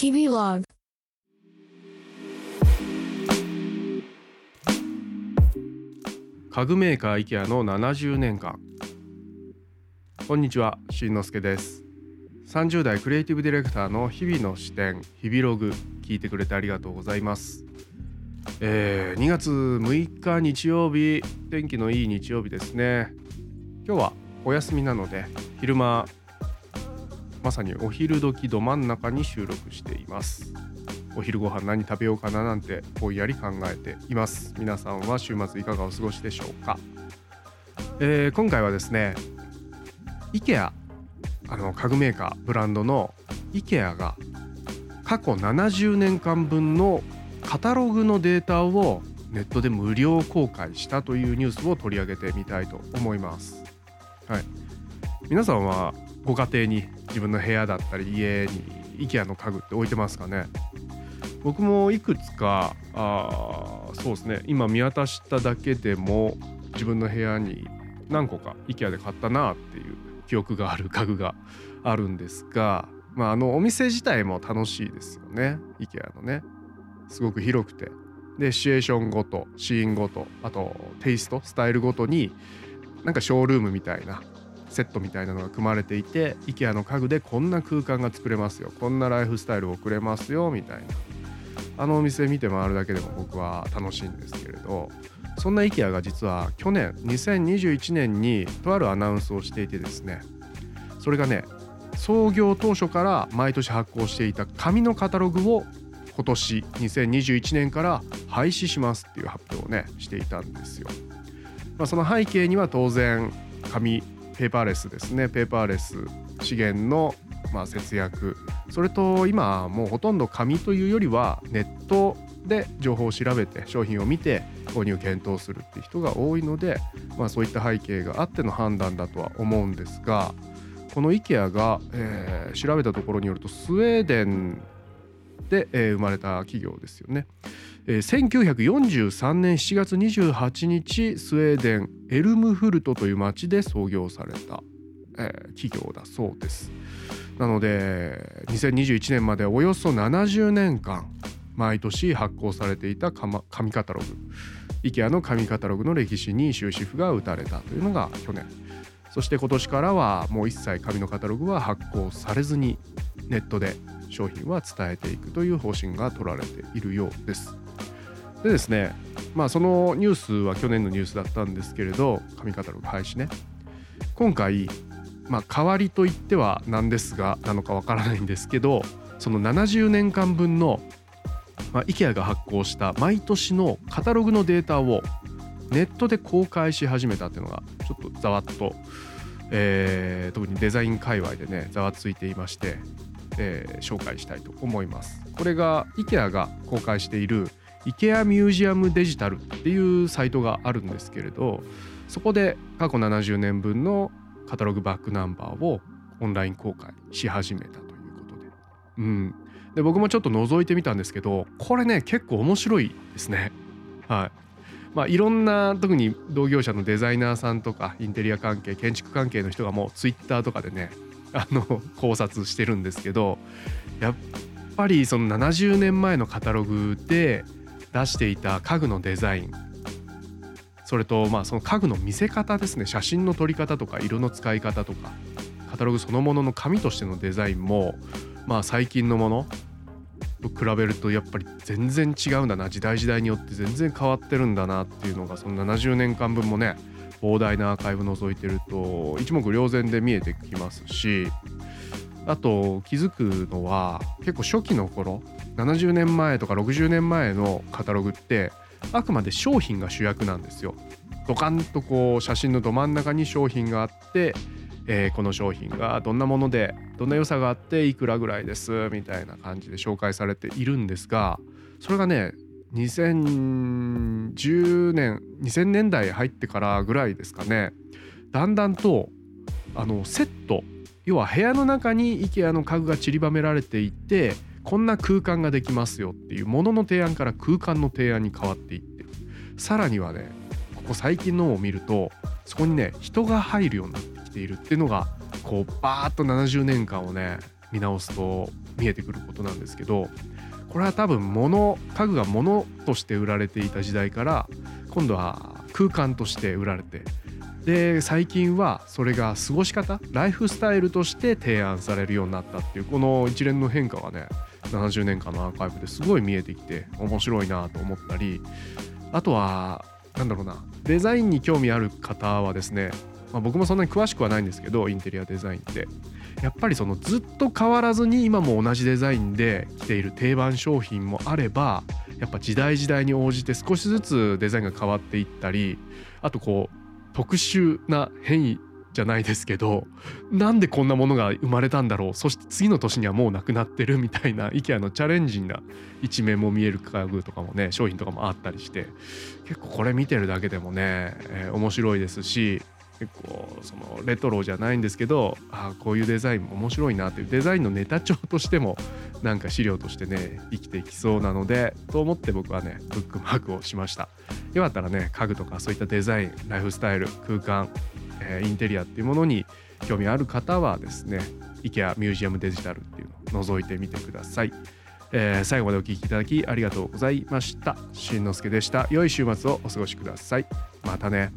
日々ログ家具メーカー IKEA の70年間。こんにちはしんのすけです。30代クリエイティブディレクターの日々の視点日々ログ聞いてくれてありがとうございます。えー、2月6日日曜日天気のいい日曜日ですね。今日はお休みなので昼間まさにお昼時ど真ん中に収録しています。お昼ご飯何食べようかななんてぼんやり考えています。皆さんは週末いかがお過ごしでしょうか、えー、今回はですね IKEA あの家具メーカーブランドの IKEA が過去70年間分のカタログのデータをネットで無料公開したというニュースを取り上げてみたいと思います。はい、皆さんはご家庭に自分の部屋だったり家に IKEA の家具って置いてますかね。僕もいくつかあそうですね。今見渡しただけでも自分の部屋に何個か IKEA で買ったなっていう記憶がある家具があるんですが、まあ、あのお店自体も楽しいですよね。IKEA のね。すごく広くて。でシチュエーションごとシーンごとあとテイストスタイルごとになんかショールームみたいなセットみたいなのが組まれていて IKEA の家具でこんな空間が作れますよこんなライフスタイルを送れますよみたいなあのお店見て回るだけでも僕は楽しいんですけれどそんな IKEA が実は去年2021年にとあるアナウンスをしていてですねそれがね創業当初から毎年発行していた紙のカタログを今年2021年から廃止しますっていう発表をねしていたんですよ。まあ、その背景には当然紙ペーパーレスですねペーパーレス資源のまあ節約それと今もうほとんど紙というよりはネットで情報を調べて商品を見て購入検討するっていう人が多いので、まあ、そういった背景があっての判断だとは思うんですがこの IKEA が、えー、調べたところによるとスウェーデンで、えー、生まれた企業ですよね。えー、1943年7月28日スウェーデンエルムフルトという町で創業された、えー、企業だそうです。なので2021年までおよそ70年間毎年発行されていた紙カタログ IKEA の紙カタログの歴史に終止符が打たれたというのが去年そして今年からはもう一切紙のカタログは発行されずにネットで商品は伝えていくという方針が取られているようです。でですねまあそのニュースは去年のニュースだったんですけれど紙カタログ廃止ね。今回まあ代わりと言ってはなんですがなのかわからないんですけどその70年間分の、まあ、IKEA が発行した毎年のカタログのデータをネットで公開し始めたっていうのがちょっとざわっと、えー、特にデザイン界隈でねざわついていましてえー、紹介したいと思います。これが IKEA が公開している IKEA ミュージアムデジタルっていうサイトがあるんですけれどそこで過去70年分のカタログバックナンバーをオンライン公開し始めたということで,、うん、で僕もちょっと覗いてみたんですけどこれね結構面白いですね。はい。まあ、いろんな特に同業者のデザイナーさんとかインテリア関係建築関係の人がもうツイッターとかでねあの考察してるんですけどやっぱりその70年前のカタログで出していた家具のデザイン。それとまあその家具の見せ方ですね。写真の撮り方とか色の使い方とかカタログそのものの紙としてのデザインもまあ最近のものと比べるとやっぱり全然違うんだな。時代時代によって全然変わってるんだなっていうのがその70年間分もね膨大なアーカイブ覗いてると一目瞭然で見えてきますしあと気づくのは結構初期の頃70年前とか60年前のカタログってあくまで商品が主役なんですよ。ドカンとこう写真のど真ん中に商品があって、えー、この商品がどんなものでどんな良さがあっていくらぐらいですみたいな感じで紹介されているんですがそれがね2010年2000年代入ってからぐらいですかねだんだんとあのセット要は部屋の中に IKEA の家具が散りばめられていてこんな空間ができますよっていうものの提案から空間の提案に変わっていってさらにはねここ最近のを見るとそこにね人が入るようになってきているっていうのがこうバーッと70年間をね見直すと見えてくることなんですけどこれは多分物家具が物として売られていた時代から今度は空間として売られてで最近はそれが過ごし方ライフスタイルとして提案されるようになったっていうこの一連の変化がね70年間のアーカイブですごい見えてきて面白いなと思ったりあとは何だろうなデザインに興味ある方はですね、まあ、僕もそんなに詳しくはないんですけどインテリアデザインって。やっぱりそのずっと変わらずに今も同じデザインで来ている定番商品もあればやっぱ時代時代に応じて少しずつデザインが変わっていったりあとこう特殊な変異じゃないですけどなんでこんなものが生まれたんだろう？そして次の年にはもうなくなってるみたいな IKEA のチャレンジな一面も見える家具とかもね商品とかもあったりして結構これ見てるだけでもね、えー、面白いですし結構そのレトロじゃないんですけどあこういうデザインも面白いなっていうデザインのネタ帳としてもなんか資料としてね生きていきそうなのでと思って僕はねブックマークをしました。よかったらね家具とかそういったデザインライフスタイル空間えインテリアっていうものに興味ある方はですね IKEA ミュージアムデジタルっていうのを覗いてみてください、えー、最後までお聴きいただきありがとうございました。しんのすけでした。良い週末をお過ごしください。またね。